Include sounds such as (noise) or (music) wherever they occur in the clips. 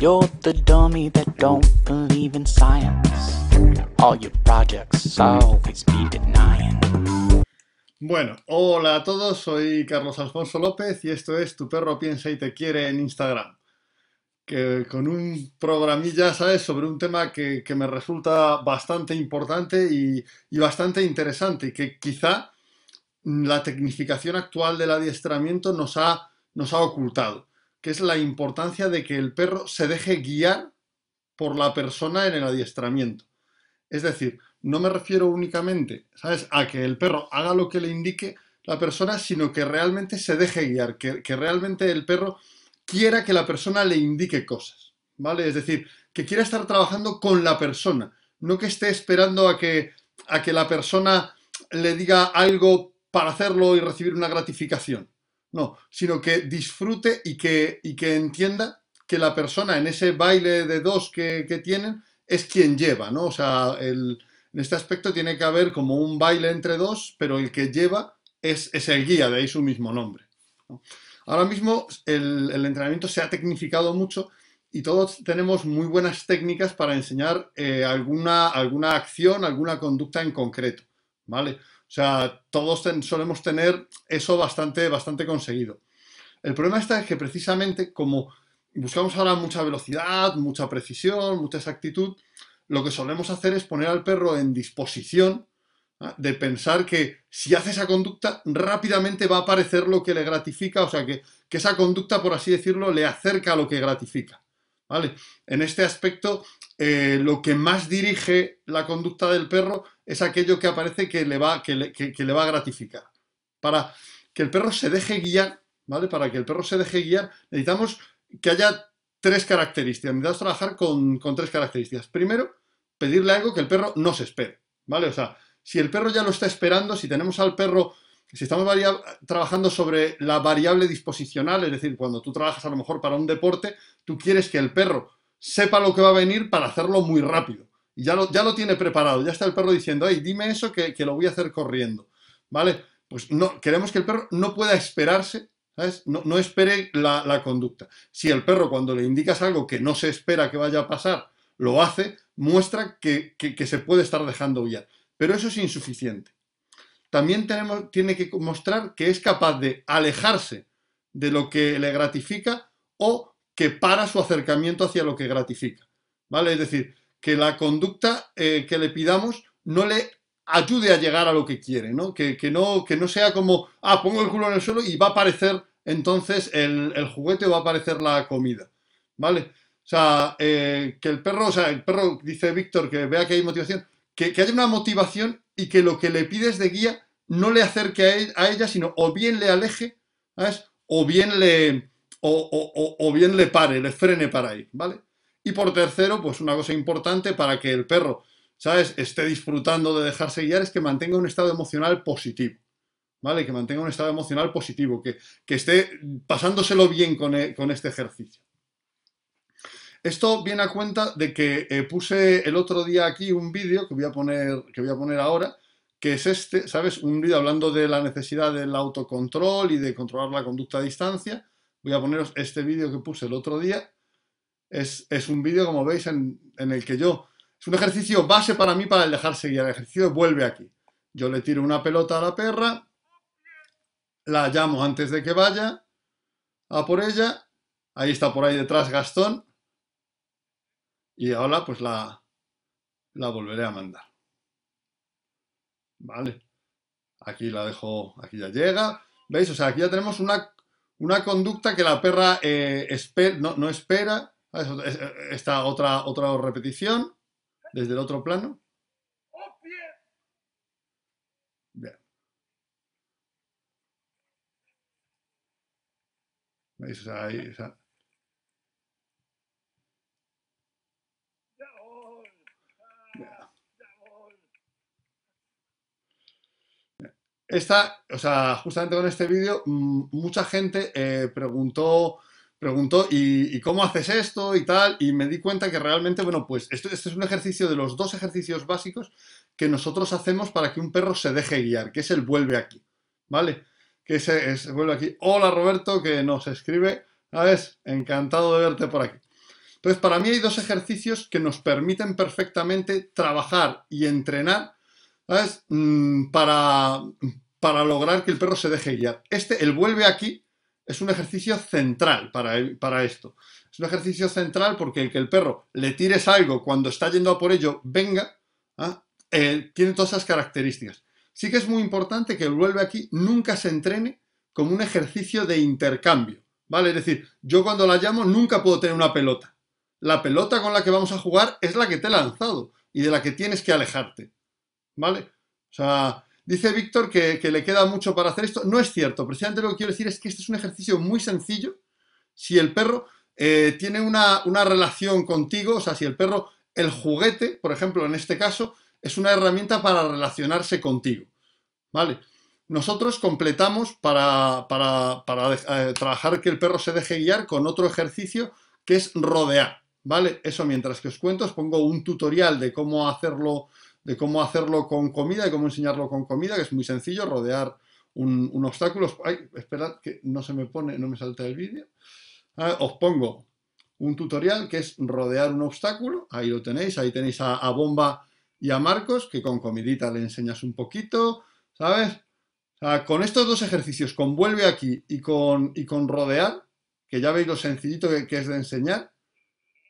You're the dummy that don't believe in science. All your projects always be denying. Bueno, hola a todos, soy Carlos Alfonso López y esto es Tu perro piensa y te quiere en Instagram. Que con un programilla, ¿sabes?, sobre un tema que, que me resulta bastante importante y, y bastante interesante y que quizá la tecnificación actual del adiestramiento nos ha, nos ha ocultado, es la importancia de que el perro se deje guiar por la persona en el adiestramiento. Es decir, no me refiero únicamente, ¿sabes?, a que el perro haga lo que le indique la persona, sino que realmente se deje guiar, que, que realmente el perro quiera que la persona le indique cosas, ¿vale? Es decir, que quiera estar trabajando con la persona, no que esté esperando a que, a que la persona le diga algo para hacerlo y recibir una gratificación. No, sino que disfrute y que, y que entienda que la persona en ese baile de dos que, que tienen es quien lleva, ¿no? O sea, el, en este aspecto tiene que haber como un baile entre dos, pero el que lleva es, es el guía, de ahí su mismo nombre. ¿no? Ahora mismo el, el, entrenamiento se ha tecnificado mucho y todos tenemos muy buenas técnicas para enseñar eh, alguna, alguna acción, alguna conducta en concreto, ¿vale? O sea, todos solemos tener eso bastante, bastante conseguido. El problema está es que precisamente como buscamos ahora mucha velocidad, mucha precisión, mucha exactitud, lo que solemos hacer es poner al perro en disposición ¿eh? de pensar que si hace esa conducta rápidamente va a aparecer lo que le gratifica, o sea, que, que esa conducta, por así decirlo, le acerca a lo que gratifica. ¿Vale? En este aspecto, eh, lo que más dirige la conducta del perro es aquello que aparece que le va, que le, que, le va a gratificar. Para que el perro se deje guiar, ¿vale? Para que el perro se deje guiar, necesitamos que haya tres características. Necesitamos trabajar con, con tres características. Primero, pedirle algo que el perro no se espere, ¿vale? O sea, si el perro ya lo está esperando, si tenemos al perro si estamos trabajando sobre la variable disposicional, es decir, cuando tú trabajas a lo mejor para un deporte, tú quieres que el perro sepa lo que va a venir para hacerlo muy rápido. Y ya lo, ya lo tiene preparado, ya está el perro diciendo, hey, dime eso que, que lo voy a hacer corriendo. ¿Vale? Pues no, queremos que el perro no pueda esperarse, ¿sabes? No, no espere la, la conducta. Si el perro cuando le indicas algo que no se espera que vaya a pasar, lo hace, muestra que, que, se puede estar dejando guiar. Pero eso es insuficiente también tenemos, tiene que mostrar que es capaz de alejarse de lo que le gratifica o que para su acercamiento hacia lo que gratifica. ¿Vale? Es decir, que la conducta eh, que le pidamos no le ayude a llegar a lo que quiere, ¿no? Que, que, no, que no sea como, ah, pongo el culo en el suelo y va a aparecer entonces el, el juguete o va a aparecer la comida. ¿Vale? O sea, eh, que el perro, o sea, el perro, dice Víctor, que vea que hay motivación, que, que haya una motivación y que lo que le pides de guía no le acerque a, él, a ella, sino o bien le aleje, ¿sabes? O bien le, o, o, o, bien le pare, le frene para ir, ¿vale? Y por tercero, pues una cosa importante para que el perro, ¿sabes?, esté disfrutando de dejarse guiar es que mantenga un estado emocional positivo, ¿vale? Que mantenga un estado emocional positivo, que, que esté pasándoselo bien con, e, con este ejercicio. Esto viene a cuenta de que eh, puse el otro día aquí un vídeo que voy a poner, que voy a poner ahora, que es este, ¿sabes? Un vídeo hablando de la necesidad del autocontrol y de controlar la conducta a distancia. Voy a poneros este vídeo que puse el otro día. Es, es un vídeo, como veis, en, en, el que yo... Es un ejercicio base para mí para el dejarse guiar. El ejercicio vuelve aquí. Yo le tiro una pelota a la perra, la llamo antes de que vaya a por ella. Ahí está por ahí detrás Gastón y ahora pues la, la volveré a mandar. Vale. Aquí la dejo, aquí ya llega. ¿Veis? O sea, aquí ya tenemos una, una conducta que la perra eh, no, no, espera. Esta otra, otra repetición desde el otro plano. Bien. ¿Veis? O sea, ahí, o sea, Esta, o sea, justamente con este vídeo, mucha gente eh, preguntó, preguntó ¿y, ¿y, cómo haces esto y tal? Y me di cuenta que realmente, bueno, pues esto, este es un ejercicio de los dos ejercicios básicos que nosotros hacemos para que un perro se deje guiar, que es el vuelve aquí, ¿vale? Que ese es vuelve aquí. Hola Roberto, que nos escribe, ¿sabes? Encantado de verte por aquí. Entonces, para mí hay dos ejercicios que nos permiten perfectamente trabajar y entrenar ¿sabes? Mm, para, para lograr que el perro se deje guiar. Este, el vuelve aquí, es un ejercicio central para, para esto. Es un ejercicio central porque el que el perro le tires algo cuando está yendo a por ello, venga, ¿ah? eh, tiene todas esas características. Sí que es muy importante que el vuelve aquí nunca se entrene como un ejercicio de intercambio, ¿vale? Es decir, yo cuando la llamo nunca puedo tener una pelota. La pelota con la que vamos a jugar es la que te he lanzado y de la que tienes que alejarte, ¿vale? O sea, dice Víctor que, le queda mucho para hacer esto. No es cierto, precisamente lo que quiero decir es que este es un ejercicio muy sencillo. Si el perro eh, tiene una, relación contigo, o sea, si el perro, el juguete, por ejemplo, en este caso, es una herramienta para relacionarse contigo, ¿vale? Nosotros completamos para, eh, trabajar que el perro se deje guiar con otro ejercicio que es rodear, ¿vale? Eso mientras que os cuento, os pongo un tutorial de cómo hacerlo, de cómo hacerlo con comida y cómo enseñarlo con comida, que es muy sencillo, rodear un, obstáculo. Ay, esperad que no se me pone, no me salta el vídeo. Ah, os pongo un tutorial que es rodear un obstáculo, ahí lo tenéis, ahí tenéis a, Bomba y a Marcos, que con comidita le enseñas un poquito, ¿sabes? con estos dos ejercicios, con vuelve aquí y con, y con rodear, que ya veis lo sencillito que, es de enseñar,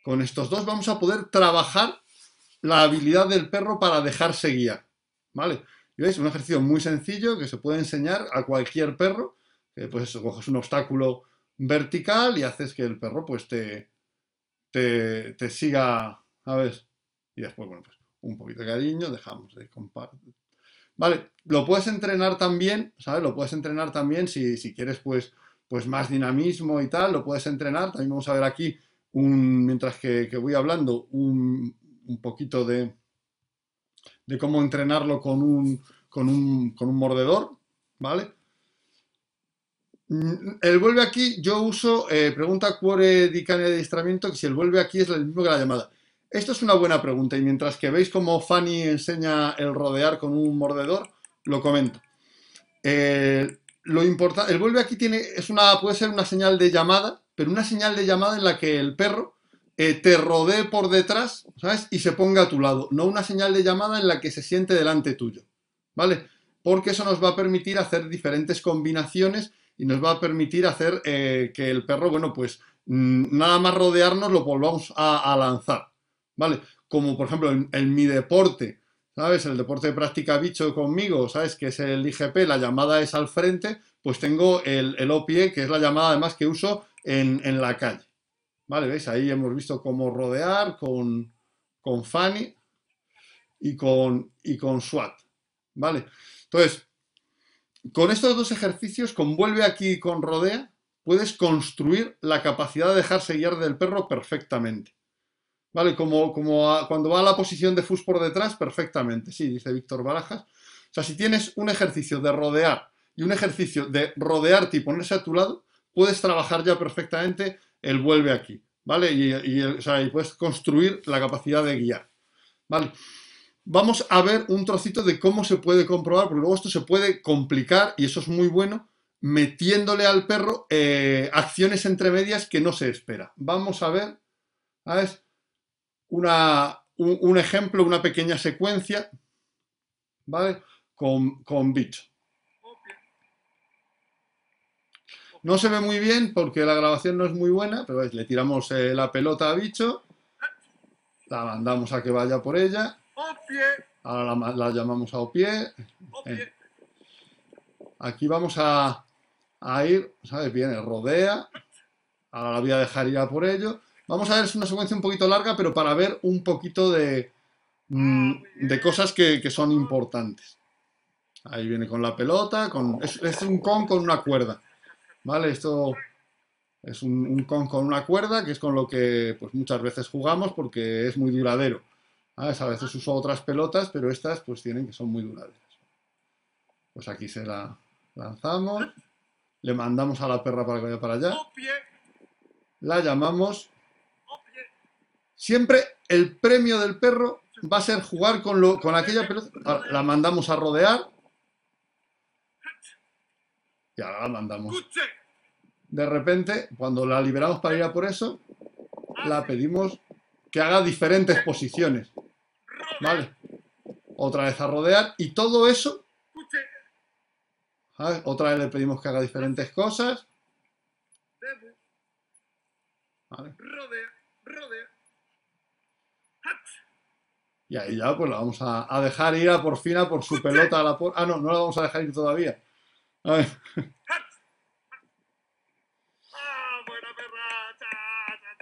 con estos dos vamos a poder trabajar la habilidad del perro para dejarse guiar, ¿vale? Y veis, un ejercicio muy sencillo que se puede enseñar a cualquier perro, que pues coges un obstáculo vertical y haces que el perro pues te, te, te siga, ¿sabes? Y después, bueno, pues un poquito de cariño, dejamos de compartir Vale, lo puedes entrenar también, ¿sabes? Lo puedes entrenar también si, quieres, pues, pues más dinamismo y tal, lo puedes entrenar. También vamos a ver aquí, un, mientras que, voy hablando, un, poquito de, de cómo entrenarlo con un, con un, con un mordedor, ¿vale? El vuelve aquí, yo uso, eh, pregunta Cuore di de adiestramiento, que si el vuelve aquí es el mismo que la llamada. Esto es una buena pregunta y mientras que veis cómo Fanny enseña el rodear con un mordedor, lo comento. Eh, lo importante, el vuelve aquí tiene, es una, puede ser una señal de llamada, pero una señal de llamada en la que el perro eh, te rodee por detrás, ¿sabes? Y se ponga a tu lado, no una señal de llamada en la que se siente delante tuyo, ¿vale? Porque eso nos va a permitir hacer diferentes combinaciones y nos va a permitir hacer eh, que el perro, bueno, pues mm, nada más rodearnos lo volvamos a lanzar. ¿vale? Como por ejemplo en, mi deporte, ¿sabes? El deporte de práctica bicho conmigo, ¿sabes? Que es el IGP, la llamada es al frente, pues tengo el, el OPIE, que es la llamada además que uso en, la calle. ¿Vale? ¿Veis? Ahí hemos visto cómo rodear con, con Fanny y con, y con SWAT. ¿Vale? Entonces, con estos dos ejercicios, con vuelve aquí con rodea, puedes construir la capacidad de dejarse guiar del perro perfectamente. ¿Vale? Como, como cuando va a la posición de fus por detrás, perfectamente. Sí, dice Víctor Barajas. O sea, si tienes un ejercicio de rodear y un ejercicio de rodearte y ponerse a tu lado, puedes trabajar ya perfectamente el vuelve aquí. ¿Vale? Y, puedes construir la capacidad de guiar. ¿Vale? Vamos a ver un trocito de cómo se puede comprobar, porque luego esto se puede complicar y eso es muy bueno, metiéndole al perro eh, acciones entre medias que no se espera. Vamos a ver, ¿sabes? un, ejemplo, una pequeña secuencia, ¿vale? Con, con. No se ve muy bien porque la grabación no es muy buena, pero le tiramos eh, la pelota a bicho, la mandamos a que vaya por ella, ahora la, llamamos a Opie. Eh. Aquí vamos a, a ir, ¿sabes? Viene, rodea, ahora la voy a dejar ir a por ello, Vamos a ver, es una secuencia un poquito larga, pero para ver un poquito de, mm, de cosas que, son importantes. Ahí viene con la pelota, con, es, un con con una cuerda. ¿Vale? Esto es un, con con una cuerda, que es con lo que pues, muchas veces jugamos porque es muy duradero. A veces uso otras pelotas, pero estas pues tienen que son muy duraderas. Pues aquí se la lanzamos, le mandamos a la perra para que vaya para allá, la llamamos Siempre el premio del perro va a ser jugar con, lo, con aquella pelota. la mandamos a rodear. Y ahora la mandamos. De repente, cuando la liberamos para ir a por eso, la pedimos que haga diferentes posiciones. ¿Vale? Otra vez a rodear y todo eso, ¿sabes? otra vez le pedimos que haga diferentes cosas. ¿Vale? Y ahí ya pues la vamos a, dejar ir a por fin a por su pelota a la por... Ah, no, no la vamos a dejar ir todavía.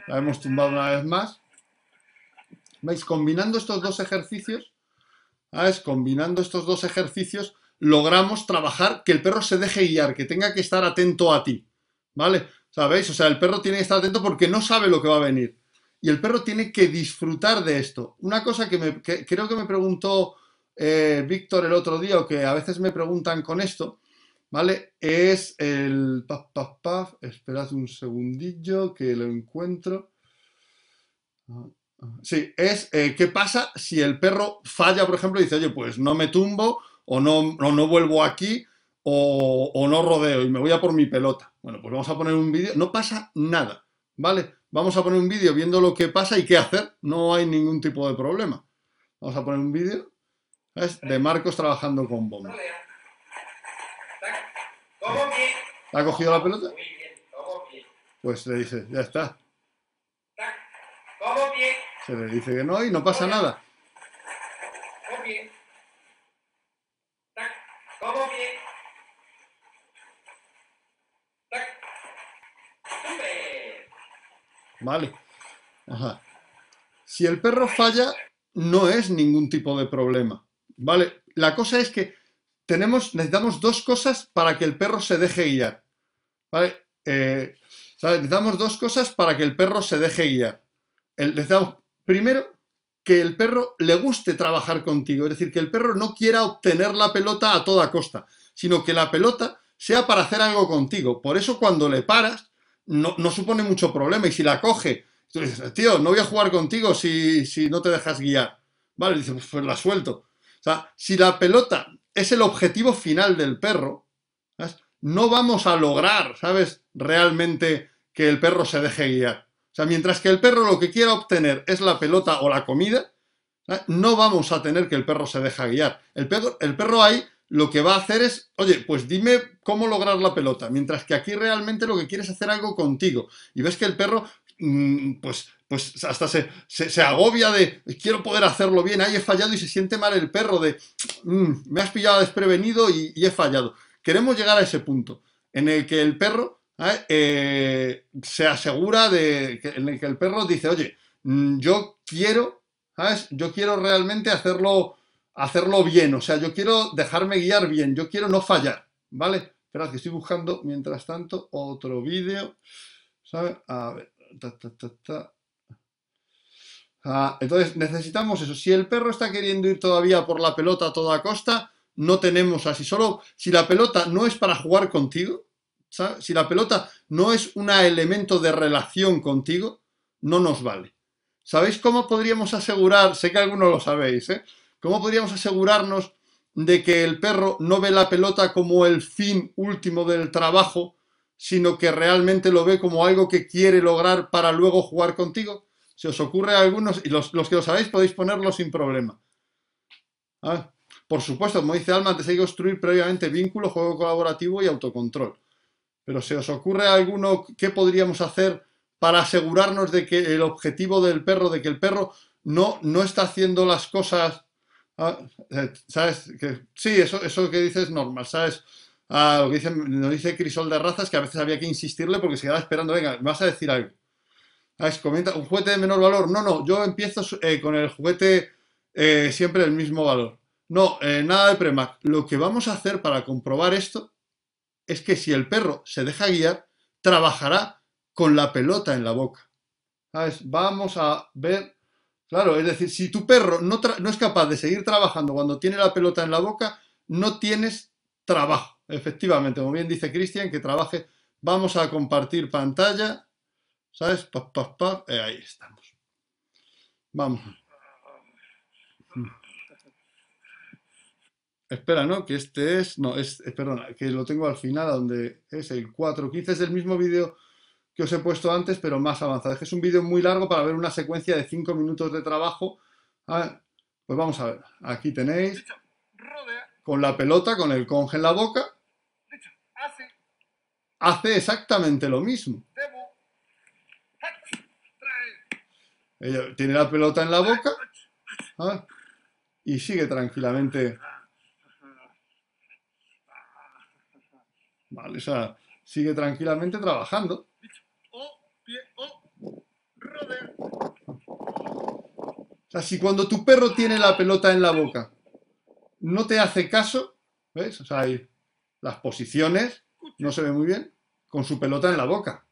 La hemos tumbado una vez más. ¿Veis? Combinando estos dos ejercicios, ¿sabes? Combinando estos dos ejercicios, logramos trabajar que el perro se deje guiar, que tenga que estar atento a ti. ¿Vale? ¿Sabéis? O sea, el perro tiene que estar atento porque no sabe lo que va a venir. Y el perro tiene que disfrutar de esto. Una cosa que, me, creo que me preguntó eh, Víctor el otro día, o que a veces me preguntan con esto, ¿vale? Es el... Paf. Esperad un segundillo que lo encuentro. Sí, es eh, qué pasa si el perro falla, por ejemplo, y dice, oye, pues no me tumbo, o no, no, vuelvo aquí, o, o, no rodeo y me voy a por mi pelota. Bueno, pues vamos a poner un vídeo. No pasa nada, ¿vale? Vamos a poner un vídeo viendo lo que pasa y qué hacer. No hay ningún tipo de problema. Vamos a poner un vídeo de Marcos trabajando con bomba. ¿Ha cogido la pelota? Pues le dice, ya está. Se le dice que no y no pasa nada. Vale. Ajá. Si el perro falla, no es ningún tipo de problema. Vale. La cosa es que tenemos, necesitamos dos cosas para que el perro se deje guiar. ¿Vale? Eh, necesitamos dos cosas para que el perro se deje guiar. necesitamos, primero, que el perro le guste trabajar contigo. Es decir, que el perro no quiera obtener la pelota a toda costa, sino que la pelota sea para hacer algo contigo. Por eso cuando le paras, no, supone mucho problema. Y si la coge, tú dices, tío, no voy a jugar contigo si, no te dejas guiar. Vale, dice, pues, la suelto. O sea, si la pelota es el objetivo final del perro, no vamos a lograr, ¿sabes? Realmente que el perro se deje guiar. O sea, mientras que el perro lo que quiera obtener es la pelota o la comida, no vamos a tener que el perro se deje guiar. El perro, el perro ahí lo que va a hacer es, oye, pues dime cómo lograr la pelota, mientras que aquí realmente lo que quieres es hacer algo contigo. Y ves que el perro, mm, pues, pues hasta se, se, agobia de, quiero poder hacerlo bien, ahí he fallado y se siente mal el perro de, mm, me has pillado desprevenido y, he fallado. Queremos llegar a ese punto en el que el perro ¿eh? Eh, se asegura de, en el que el perro dice, oye, mm, yo quiero, ¿sabes? Yo quiero realmente hacerlo hacerlo bien, o sea, yo quiero dejarme guiar bien, yo quiero no fallar, ¿vale? Esperad que estoy buscando, mientras tanto, otro vídeo, ¿sabes? A ver, ta, ta, ta, ta. Ah, entonces, necesitamos eso. Si el perro está queriendo ir todavía por la pelota a toda costa, no tenemos así. Solo si la pelota no es para jugar contigo, si la pelota no es un elemento de relación contigo, no nos vale. ¿Sabéis cómo podríamos asegurar? Sé que algunos lo sabéis, ¿eh? ¿Cómo podríamos asegurarnos de que el perro no ve la pelota como el fin último del trabajo, sino que realmente lo ve como algo que quiere lograr para luego jugar contigo? Si os ocurre a algunos, y los, que lo sabéis podéis ponerlo sin problema. Ah, por supuesto, como dice Alma, antes hay que construir previamente vínculo, juego colaborativo y autocontrol. Pero si os ocurre a alguno, ¿qué podríamos hacer para asegurarnos de que el objetivo del perro, de que el perro no, no está haciendo las cosas Ah, eh, ¿Sabes? Que, sí, eso, eso que dices es normal, ¿sabes? Ah, lo que dice, nos dice Crisol de Razas que a veces había que insistirle porque se quedaba esperando, venga, me vas a decir algo. ¿Sabes? Comenta, un juguete de menor valor. No, no, yo empiezo eh, con el juguete eh, siempre del mismo valor. No, nada de premac. Lo que vamos a hacer para comprobar esto es que si el perro se deja guiar, trabajará con la pelota en la boca. ¿Sabes? Vamos a ver Claro, es decir, si tu perro no, es capaz de seguir trabajando cuando tiene la pelota en la boca, no tienes trabajo. Efectivamente, como bien dice Cristian, que trabaje. Vamos a compartir pantalla. ¿Sabes? Pa. Eh, ahí estamos. Vamos. Espera, ¿no? Que este es. No, es. Perdona, que lo tengo al final, donde es el 4.15. Es el mismo vídeo que os he puesto antes, pero más avanzado. Es que es un vídeo muy largo para ver una secuencia de 5 minutos de trabajo. Ah, pues vamos a ver. Aquí tenéis con la pelota, con el conge en la boca. Hace exactamente lo mismo. Ella tiene la pelota en la boca ah, y sigue tranquilamente. Vale, o sea, sigue tranquilamente trabajando. O sea, si cuando tu perro tiene la pelota en la boca no te hace caso, ¿ves? O sea, hay las posiciones, no se ve muy bien, con su pelota en la boca.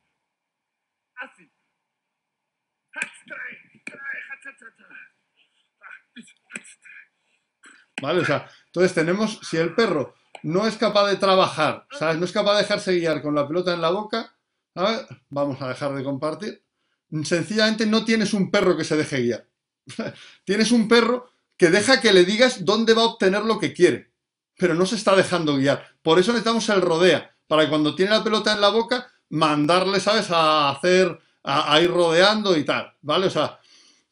¿Vale? O sea, entonces tenemos, si el perro no es capaz de trabajar, ¿sabes? No es capaz de dejarse guiar con la pelota en la boca, ¿sabes? Vamos a dejar de compartir. Sencillamente no tienes un perro que se deje guiar. (laughs) tienes un perro que deja que le digas dónde va a obtener lo que quiere, pero no se está dejando guiar. Por eso necesitamos el rodea, para que cuando tiene la pelota en la boca, mandarle, ¿sabes?, a hacer, a, ir rodeando y tal, ¿vale? O sea,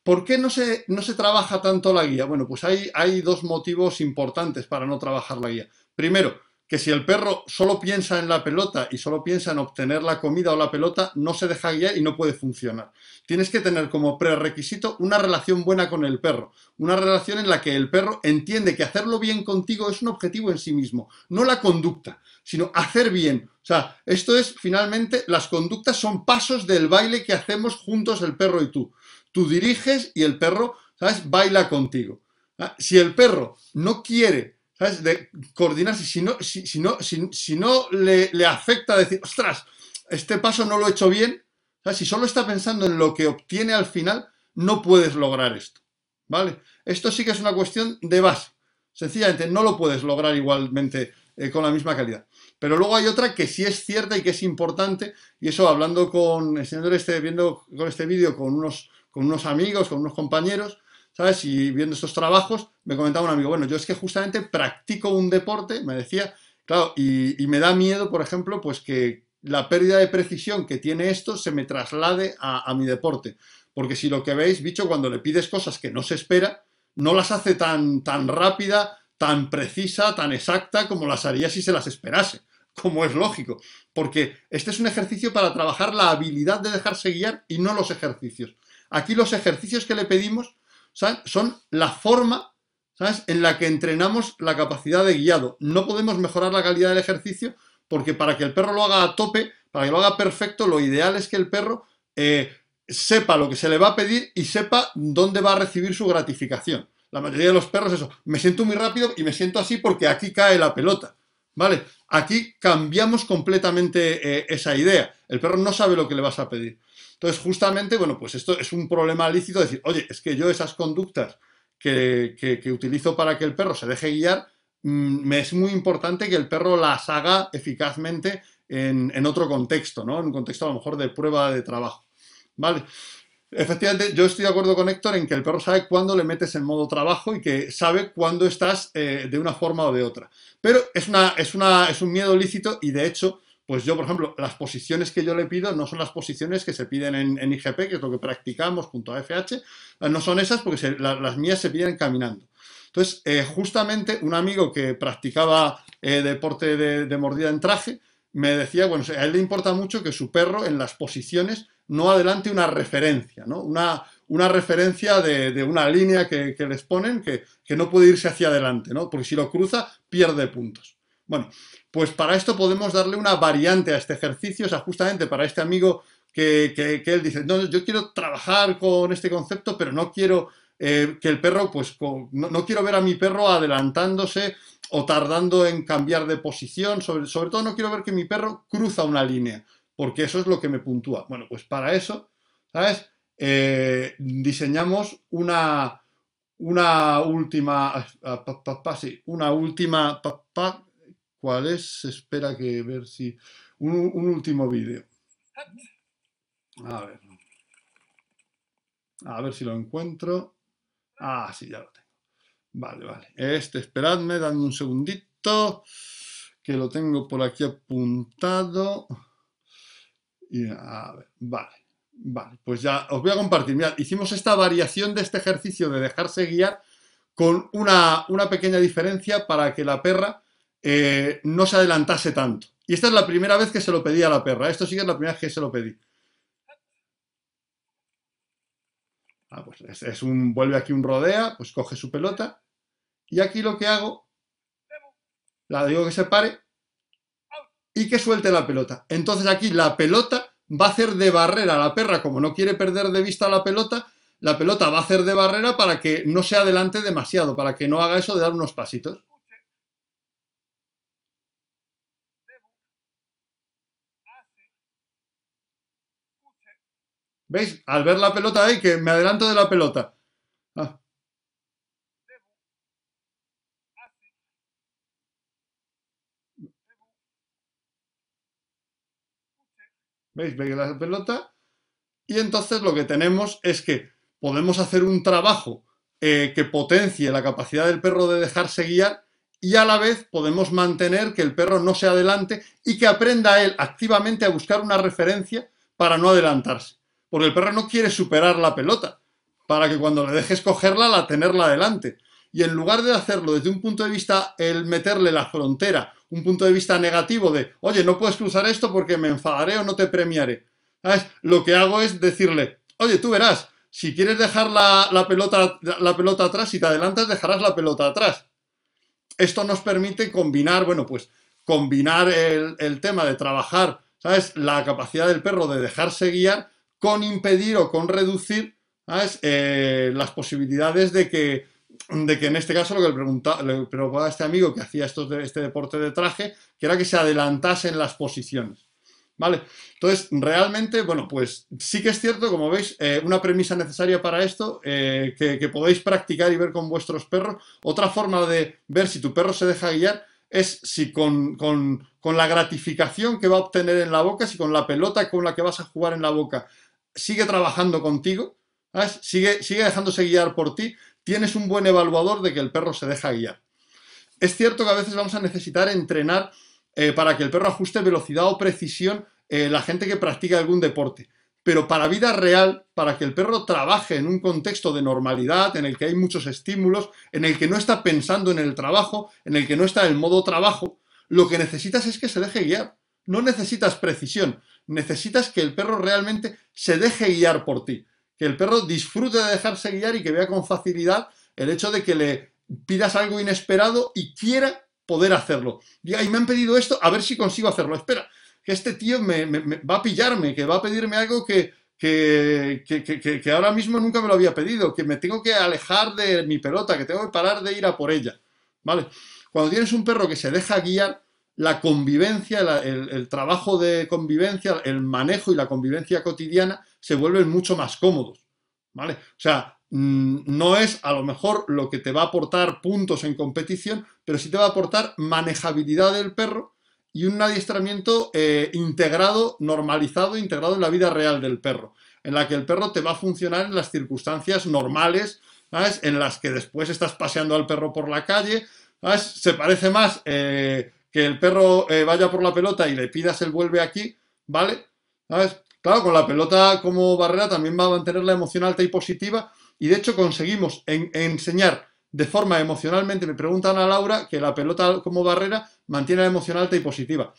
¿por qué no se, no se trabaja tanto la guía? Bueno, pues hay, hay dos motivos importantes para no trabajar la guía. Primero, que si el perro solo piensa en la pelota y solo piensa en obtener la comida o la pelota, no se deja guiar y no puede funcionar. Tienes que tener como prerequisito una relación buena con el perro, una relación en la que el perro entiende que hacerlo bien contigo es un objetivo en sí mismo, no la conducta, sino hacer bien. O sea, esto es finalmente, las conductas son pasos del baile que hacemos juntos el perro y tú. Tú diriges y el perro, ¿sabes?, baila contigo. Ah, si el perro no quiere de coordinarse. Si no, le, afecta decir, ostras, este paso no lo he hecho bien, si solo está pensando en lo que obtiene al final, no puedes lograr esto. ¿Vale? Esto sí que es una cuestión de base. Sencillamente no lo puedes lograr igualmente eh, con la misma calidad. Pero luego hay otra que sí es cierta y que es importante, y eso hablando con, este, viendo con este vídeo con unos, con unos amigos, con unos compañeros, ¿sabes? Y viendo estos trabajos, me comentaba un amigo, bueno, yo es que justamente practico un deporte, me decía, claro, y, me da miedo, por ejemplo, pues que la pérdida de precisión que tiene esto se me traslade a, mi deporte. Porque si lo que veis, bicho, cuando le pides cosas que no se espera, no las hace tan, tan rápida, tan precisa, tan exacta como las haría si se las esperase, como es lógico. Porque este es un ejercicio para trabajar la habilidad de dejarse guiar y no los ejercicios. Aquí los ejercicios que le pedimos son la forma en la que entrenamos la capacidad de guiado. No podemos mejorar la calidad del ejercicio porque para que el perro lo haga a tope, para que lo haga perfecto, lo ideal es que el perro eh, sepa lo que se le va a pedir y sepa dónde va a recibir su gratificación. La mayoría de los perros eso, me siento muy rápido y me siento así porque aquí cae la pelota. ¿Vale? Aquí cambiamos completamente eh, esa idea. El perro no sabe lo que le vas a pedir. Entonces, justamente, bueno, pues esto es un problema lícito decir, oye, es que yo esas conductas que, utilizo para que el perro se deje guiar, mm, me es muy importante que el perro las haga eficazmente en, otro contexto, ¿no? En un contexto a lo mejor de prueba de trabajo. ¿Vale? Efectivamente, yo estoy de acuerdo con Héctor en que el perro sabe cuándo le metes en modo trabajo y que sabe cuándo estás eh, de una forma o de otra. Pero es, una, es, una, es un miedo lícito y de hecho pues yo, por ejemplo, las posiciones que yo le pido no son las posiciones que se piden en, IGP, que es lo que practicamos junto a FH, no son esas porque las mías se piden caminando. Entonces, eh, justamente un amigo que practicaba eh, deporte de, mordida en traje me decía, bueno, a él le importa mucho que su perro en las posiciones no adelante una referencia, ¿no? Una, una referencia de, una línea que, les ponen que, que, no puede irse hacia adelante, ¿no? Porque si lo cruza, pierde puntos. Bueno, pues para esto podemos darle una variante a este ejercicio, o sea, justamente para este amigo que, él dice, no, yo quiero trabajar con este concepto, pero no quiero eh, que el perro, pues, no, quiero ver a mi perro adelantándose o tardando en cambiar de posición, sobre, todo no quiero ver que mi perro cruza una línea, porque eso es lo que me puntúa. Bueno, pues para eso, ¿sabes? Eh, diseñamos una, una última, ah, una última, ¿Cuál es? Espera que ver si... Un, último vídeo. A ver. A ver si lo encuentro. Ah, sí, ya lo tengo. Vale, vale. Este, esperadme, dame un segundito, que lo tengo por aquí apuntado. Y, a ver, vale, vale, pues ya os voy a compartir. Mirad, hicimos esta variación de este ejercicio de dejarse guiar con una, una pequeña diferencia para que la perra eh, no se adelantase tanto. Y esta es la primera vez que se lo pedí a la perra. Esto sí que es la primera vez que se lo pedí. Ah, pues es, un, vuelve aquí un rodea, pues coge su pelota. Y aquí lo que hago, la digo que se pare y que suelte la pelota. Entonces aquí la pelota va a hacer de barrera a la perra, como no quiere perder de vista la pelota, la pelota va a hacer de barrera para que no se adelante demasiado, para que no haga eso de dar unos pasitos. ¿Veis? Al ver la pelota ahí, que me adelanto de la pelota. Ah. ¿Veis? Veis la pelota. Y entonces lo que tenemos es que podemos hacer un trabajo eh, que potencie la capacidad del perro de dejarse guiar y a la vez podemos mantener que el perro no se adelante y que aprenda él activamente a buscar una referencia para no adelantarse. Porque el perro no quiere superar la pelota, para que cuando le dejes cogerla, la tenerla adelante. Y en lugar de hacerlo desde un punto de vista, el meterle la frontera, un punto de vista negativo de, oye, no puedes cruzar esto porque me enfadaré o no te premiaré. ¿Sabes? Lo que hago es decirle, oye, tú verás, si quieres dejar la, pelota, la pelota atrás, si te adelantas, dejarás la pelota atrás. Esto nos permite combinar, bueno, pues combinar el, el tema de trabajar, ¿sabes? La capacidad del perro de dejarse guiar con impedir o con reducir eh, las posibilidades de que, de que en este caso lo que le preguntaba, a este amigo que hacía este deporte de traje, que era que se adelantasen las posiciones. ¿Vale? Entonces, realmente, bueno, pues sí que es cierto, como veis, eh, una premisa necesaria para esto, eh, que, podéis practicar y ver con vuestros perros. Otra forma de ver si tu perro se deja guiar es si con, con la gratificación que va a obtener en la boca, si con la pelota con la que vas a jugar en la boca sigue trabajando contigo, Sigue, dejándose guiar por ti, tienes un buen evaluador de que el perro se deja guiar. Es cierto que a veces vamos a necesitar entrenar eh, para que el perro ajuste velocidad o precisión eh, la gente que practica algún deporte. Pero para vida real, para que el perro trabaje en un contexto de normalidad, en el que hay muchos estímulos, en el que no está pensando en el trabajo, en el que no está en modo trabajo, lo que necesitas es que se deje guiar. No necesitas precisión, necesitas que el perro realmente se deje guiar por ti, que el perro disfrute de dejarse guiar y que vea con facilidad el hecho de que le pidas algo inesperado y quiera poder hacerlo. Diga, y me han pedido esto, a ver si consigo hacerlo. Espera, que este tío me, va a pillarme, que va a pedirme algo que, que, que, ahora mismo nunca me lo había pedido, que me tengo que alejar de mi pelota, que tengo que parar de ir a por ella. ¿Vale? Cuando tienes un perro que se deja guiar, la convivencia, el, trabajo de convivencia, el manejo y la convivencia cotidiana se vuelven mucho más cómodos. ¿Vale? O sea, mm, no es a lo mejor lo que te va a aportar puntos en competición, pero sí te va a aportar manejabilidad del perro y un adiestramiento eh, integrado, normalizado, integrado en la vida real del perro, en la que el perro te va a funcionar en las circunstancias normales. En las que después estás paseando al perro por la calle. Se parece más eh, que el perro eh, vaya por la pelota y le pidas el vuelve aquí, ¿vale? ¿Sabes? Claro, con la pelota como barrera también va a mantener la emoción alta y positiva y de hecho conseguimos enseñar de forma emocionalmente, me preguntan a Laura, que la pelota como barrera mantiene la emoción alta y positiva.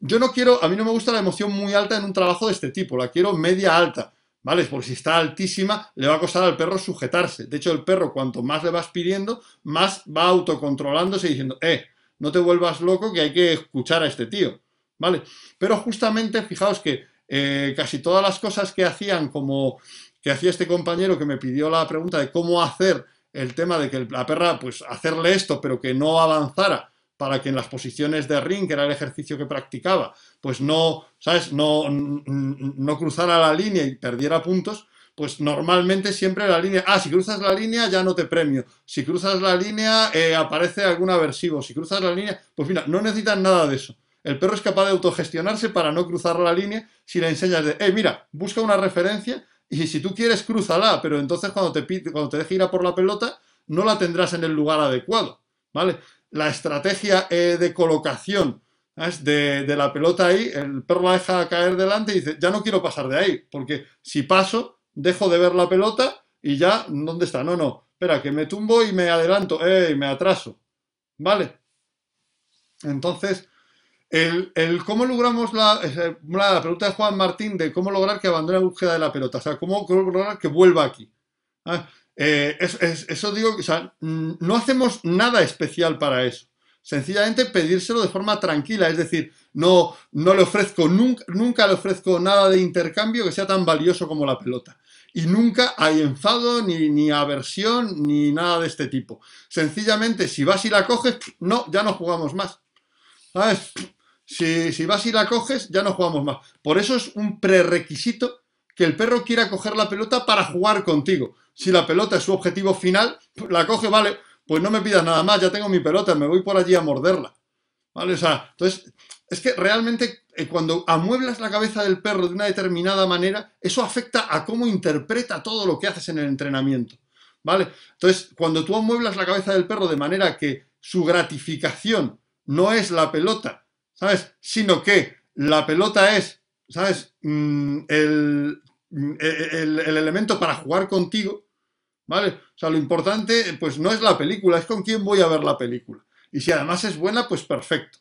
Yo no quiero, a mí no me gusta la emoción muy alta en un trabajo de este tipo, la quiero media alta, ¿vale? Porque si está altísima, le va a costar al perro sujetarse. De hecho, el perro, cuanto más le vas pidiendo, más va autocontrolándose y diciendo, eh, no te vuelvas loco que hay que escuchar a este tío, ¿vale? Pero justamente, fijaos que eh, casi todas las cosas que hacían, como que hacía este compañero que me pidió la pregunta de cómo hacer el tema de que la perra, pues hacerle esto, pero que no avanzara para que en las posiciones de ring, que era el ejercicio que practicaba, pues no, ¿sabes? No, no cruzara la línea y perdiera puntos, pues normalmente siempre la línea, ah, si cruzas la línea ya no te premio, si cruzas la línea eh, aparece algún aversivo, si cruzas la línea, pues mira, no necesitan nada de eso. El perro es capaz de autogestionarse para no cruzar la línea si le enseñas de, eh, mira, busca una referencia y si tú quieres, crúzala, pero entonces cuando te, cuando te deje ir a por la pelota, no la tendrás en el lugar adecuado, ¿vale? La estrategia eh, de colocación ¿sabes? De, de la pelota ahí, el perro la deja caer delante y dice, ya no quiero pasar de ahí, porque si paso, dejo de ver la pelota y ya, ¿dónde está? No, no, espera, que me tumbo y me adelanto, eh, me atraso, ¿vale? Entonces, el, el cómo logramos la, eh, la, pregunta de Juan Martín de cómo lograr que abandone la búsqueda de la pelota, o sea, cómo lograr que vuelva aquí. ¿Ah? Eh, es, es, eso digo, o sea, no hacemos nada especial para eso. Sencillamente pedírselo de forma tranquila, es decir, no, no le ofrezco, nunca, nunca le ofrezco nada de intercambio que sea tan valioso como la pelota. Y nunca hay enfado, ni, ni aversión, ni nada de este tipo. Sencillamente, si vas y la coges, no, ya no jugamos más. ¿Sabes? Si, si, vas y la coges, ya no jugamos más. Por eso es un prerequisito que el perro quiera coger la pelota para jugar contigo. Si la pelota es su objetivo final, la coge, vale, pues no me pidas nada más, ya tengo mi pelota, me voy por allí a morderla. ¿Vale? O sea, entonces, es que realmente eh, cuando amueblas la cabeza del perro de una determinada manera, eso afecta a cómo interpreta todo lo que haces en el entrenamiento. ¿Vale? Entonces, cuando tú amueblas la cabeza del perro de manera que su gratificación no es la pelota, ¿sabes? Sino que la pelota es, ¿sabes? Mm, el, el, el elemento para jugar contigo, ¿vale? O sea, lo importante, pues no es la película, es con quién voy a ver la película. Y si además es buena, pues perfecto,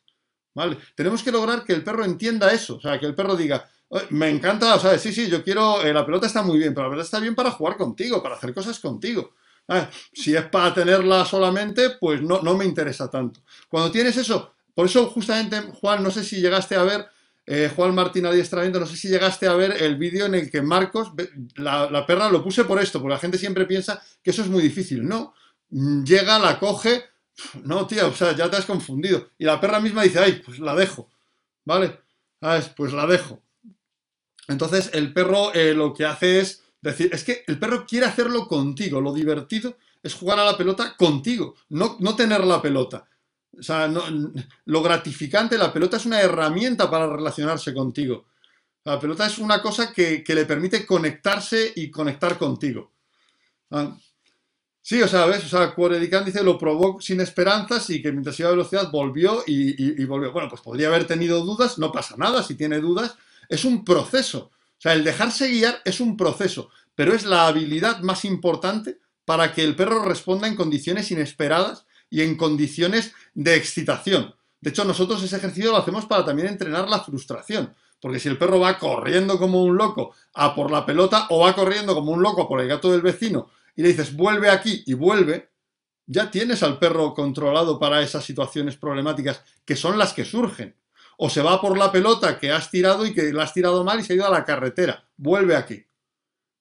¿vale? Tenemos que lograr que el perro entienda eso, o sea, que el perro diga, me encanta, o sea, sí, sí, yo quiero, eh, la pelota está muy bien, pero la pelota está bien para jugar contigo, para hacer cosas contigo. Ah, si es para tenerla solamente, pues no, no me interesa tanto. Cuando tienes eso, por eso justamente, Juan, no sé si llegaste a ver eh, Juan Martín Adiestramiento, no sé si llegaste a ver el vídeo en el que Marcos, la, perra lo puse por esto, porque la gente siempre piensa que eso es muy difícil. No, llega, la coge, no, tío, o sea, ya te has confundido. Y la perra misma dice, ay, pues la dejo, ¿vale? Pues la dejo. Entonces el perro eh, lo que hace es decir, es que el perro quiere hacerlo contigo, lo divertido es jugar a la pelota contigo, no, no tener la pelota. O sea, lo gratificante, la pelota es una herramienta para relacionarse contigo. La pelota es una cosa que, le permite conectarse y conectar contigo. Ah, sí, o sea, ¿ves? O sea, Cuoredican dice, lo probó sin esperanzas y que mientras iba a velocidad volvió y, volvió. Bueno, pues podría haber tenido dudas, no pasa nada si tiene dudas. Es un proceso. O sea, el dejarse guiar es un proceso, pero es la habilidad más importante para que el perro responda en condiciones inesperadas y en condiciones de excitación. De hecho, nosotros ese ejercicio lo hacemos para también entrenar la frustración. Porque si el perro va corriendo como un loco a por la pelota o va corriendo como un loco por el gato del vecino y le dices vuelve aquí y vuelve, ya tienes al perro controlado para esas situaciones problemáticas que son las que surgen. O se va por la pelota que has tirado y que la has tirado mal y se ha ido a la carretera. Vuelve aquí.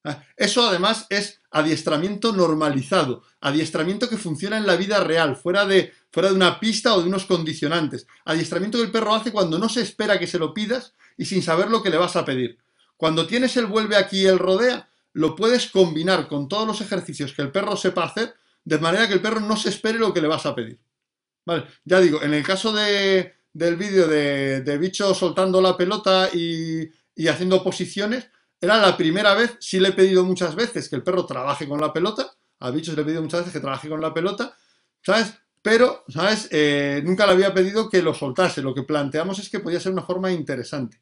Ah, eso además es adiestramiento normalizado, adiestramiento que funciona en la vida real, fuera de, fuera de una pista o de unos condicionantes. Adiestramiento que el perro hace cuando no se espera que se lo pidas y sin saber lo que le vas a pedir. Cuando tienes el vuelve aquí y el rodea, lo puedes combinar con todos los ejercicios que el perro sepa hacer, de manera que el perro no se espere lo que le vas a pedir. Vale, ya digo, en el caso de, del vídeo de, de, bicho soltando la pelota y, y haciendo posiciones, era la primera vez, sí le he pedido muchas veces que el perro trabaje con la pelota, a bichos le he pedido muchas veces que trabaje con la pelota, ¿sabes? Pero, ¿sabes? Eh, nunca le había pedido que lo soltase. Lo que planteamos es que podía ser una forma interesante.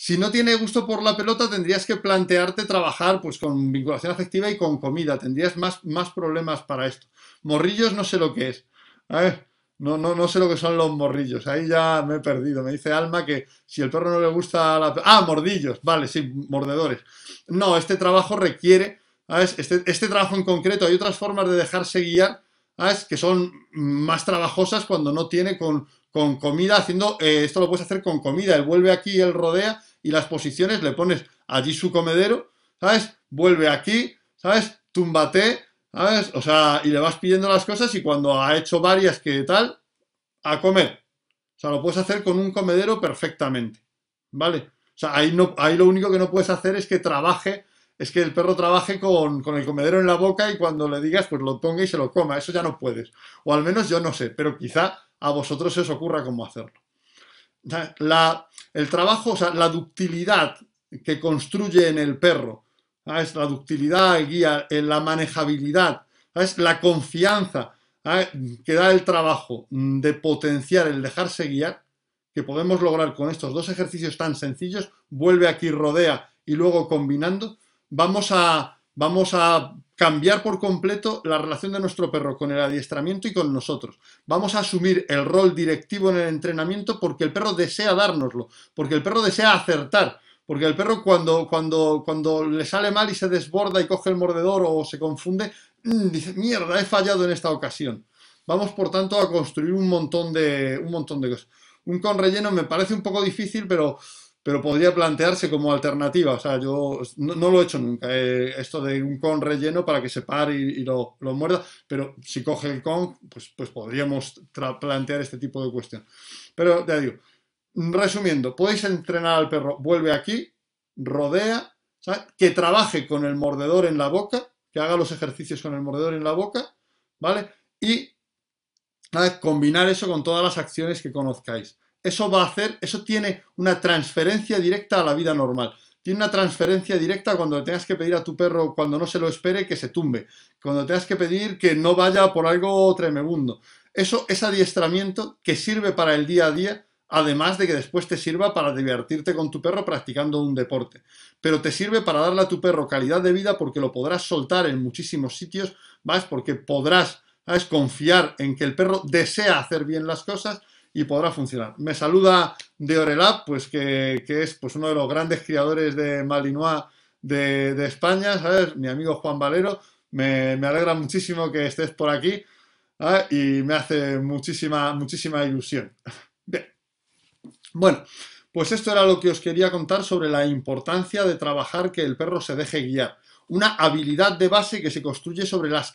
Si no tiene gusto por la pelota, tendrías que plantearte trabajar pues, con vinculación afectiva y con comida. Tendrías más, más problemas para esto. Morrillos no sé lo que es. No, no, no sé lo que son los morrillos. Ahí ya me he perdido. Me dice Alma que si el perro no le gusta la... Ah, mordillos. Vale, sí, mordedores. No, este trabajo requiere... Este, este trabajo en concreto, hay otras formas de dejarse guiar, ¿sabes? Que son más trabajosas cuando no tiene con, con comida haciendo... Eh, esto lo puedes hacer con comida. Él vuelve aquí, él rodea y las posiciones le pones allí su comedero, ¿sabes? Vuelve aquí, ¿sabes? Túmbate ¿Sabes? O sea, y le vas pidiendo las cosas y cuando ha hecho varias que tal, a comer. O sea, lo puedes hacer con un comedero perfectamente. ¿Vale? O sea, ahí, no, ahí lo único que no puedes hacer es que trabaje, es que el perro trabaje con, con el comedero en la boca y cuando le digas, pues lo ponga y se lo coma. Eso ya no puedes. O al menos yo no sé, pero quizá a vosotros se os ocurra cómo hacerlo. La, el trabajo, o sea, la ductilidad que construye en el perro es la ductilidad, guía, la manejabilidad, es la confianza que da el trabajo de potenciar el dejarse guiar, que podemos lograr con estos dos ejercicios tan sencillos, vuelve aquí, rodea y luego combinando, vamos a, vamos a cambiar por completo la relación de nuestro perro con el adiestramiento y con nosotros. Vamos a asumir el rol directivo en el entrenamiento porque el perro desea dárnoslo, porque el perro desea acertar, porque el perro cuando, cuando, cuando le sale mal y se desborda y coge el mordedor o se confunde, mm, dice, mierda, he fallado en esta ocasión. Vamos, por tanto, a construir un montón de, un montón de cosas. Un con relleno me parece un poco difícil, pero pero podría plantearse como alternativa. O sea, yo no, lo he hecho nunca, eh, esto de un con relleno para que se pare y, lo, muerda, pero si coge el con, pues, pues podríamos plantear este tipo de cuestión. Pero ya digo, resumiendo, podéis entrenar al perro, vuelve aquí, rodea, que trabaje con el mordedor en la boca, que haga los ejercicios con el mordedor en la boca, ¿vale? Y combinar eso con todas las acciones que conozcáis eso va a hacer, eso tiene una transferencia directa a la vida normal. Tiene una transferencia directa cuando tengas que pedir a tu perro, cuando no se lo espere, que se tumbe. Cuando tengas que pedir que no vaya por algo tremebundo. Eso es adiestramiento que sirve para el día a día, además de que después te sirva para divertirte con tu perro practicando un deporte. Pero te sirve para darle a tu perro calidad de vida porque lo podrás soltar en muchísimos sitios, ¿vas? Porque podrás ¿sabes? confiar en que el perro desea hacer bien las cosas y podrá funcionar. Me saluda de Orelab, pues que, es pues, uno de los grandes criadores de Malinois de, España, ¿sabes? Mi amigo Juan Valero. Me, alegra muchísimo que estés por aquí y me hace muchísima, muchísima ilusión. (laughs) Bien. Bueno, pues esto era lo que os quería contar sobre la importancia de trabajar que el perro se deje guiar una habilidad de base que se construye sobre las,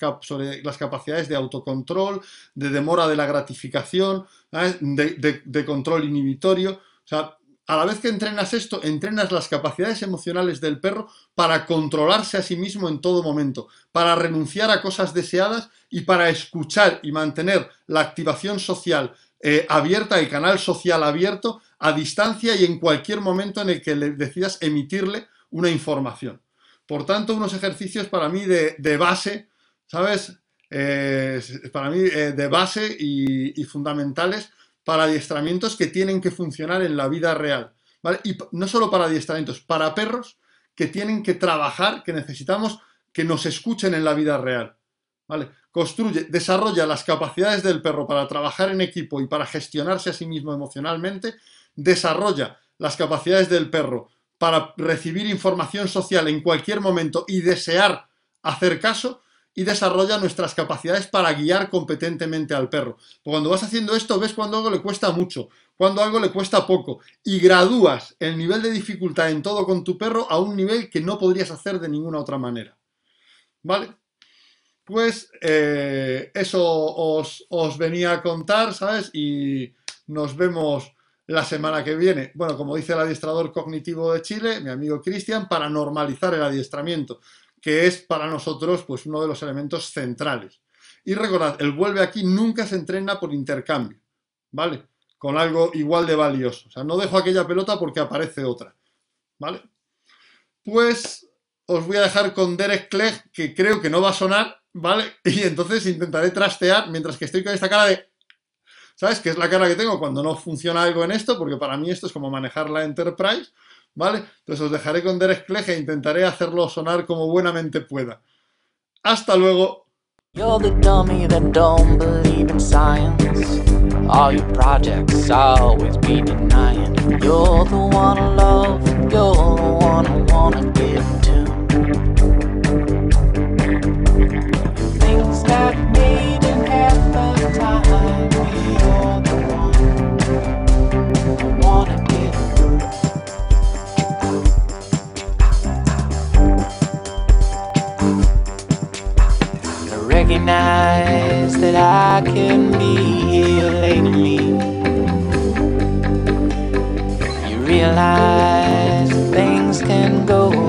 las capacidades de autocontrol, de demora de la gratificación, de, control inhibitorio. O sea, a la vez que entrenas esto, entrenas las capacidades emocionales del perro para controlarse a sí mismo en todo momento, para renunciar a cosas deseadas y para escuchar y mantener la activación social eh, abierta, el canal social abierto, a distancia y en cualquier momento en el que le decidas emitirle una información. Por tanto, unos ejercicios para mí de, base, ¿sabes? Eh, para mí eh, de base y, fundamentales para adiestramientos que tienen que funcionar en la vida real. Y no solo para adiestramientos, para perros que tienen que trabajar, que necesitamos que nos escuchen en la vida real. ¿vale? Construye, desarrolla las capacidades del perro para trabajar en equipo y para gestionarse a sí mismo emocionalmente, desarrolla las capacidades del perro para recibir información social en cualquier momento y desear hacer caso y desarrolla nuestras capacidades para guiar competentemente al perro. Cuando vas haciendo esto, ves cuando algo le cuesta mucho, cuando algo le cuesta poco y gradúas el nivel de dificultad en todo con tu perro a un nivel que no podrías hacer de ninguna otra manera. ¿Vale? Pues eh, eso os, os venía a contar, ¿sabes? Y nos vemos la semana que viene. Bueno, como dice el adiestrador cognitivo de Chile, mi amigo Cristian, para normalizar el adiestramiento, que es para nosotros pues uno de los elementos centrales. Y recordad, el vuelve aquí nunca se entrena por intercambio, ¿vale? Con algo igual de valioso. O sea, no dejo aquella pelota porque aparece otra, ¿vale? Pues os voy a dejar con Derek Clegg, que creo que no va a sonar, ¿vale? (laughs) Y entonces intentaré trastear mientras que estoy con esta cara de ¿Sabes? Que es la cara que tengo cuando no funciona algo en esto, porque para mí esto es como manejar la Enterprise, ¿vale? Entonces os dejaré con Derek Clegg e intentaré hacerlo sonar como buenamente pueda. Hasta luego. You're the science. All your projects always be denying. You're the one I love, you're I wanna give to. Things that recognize that I can be here lately. You realize things can go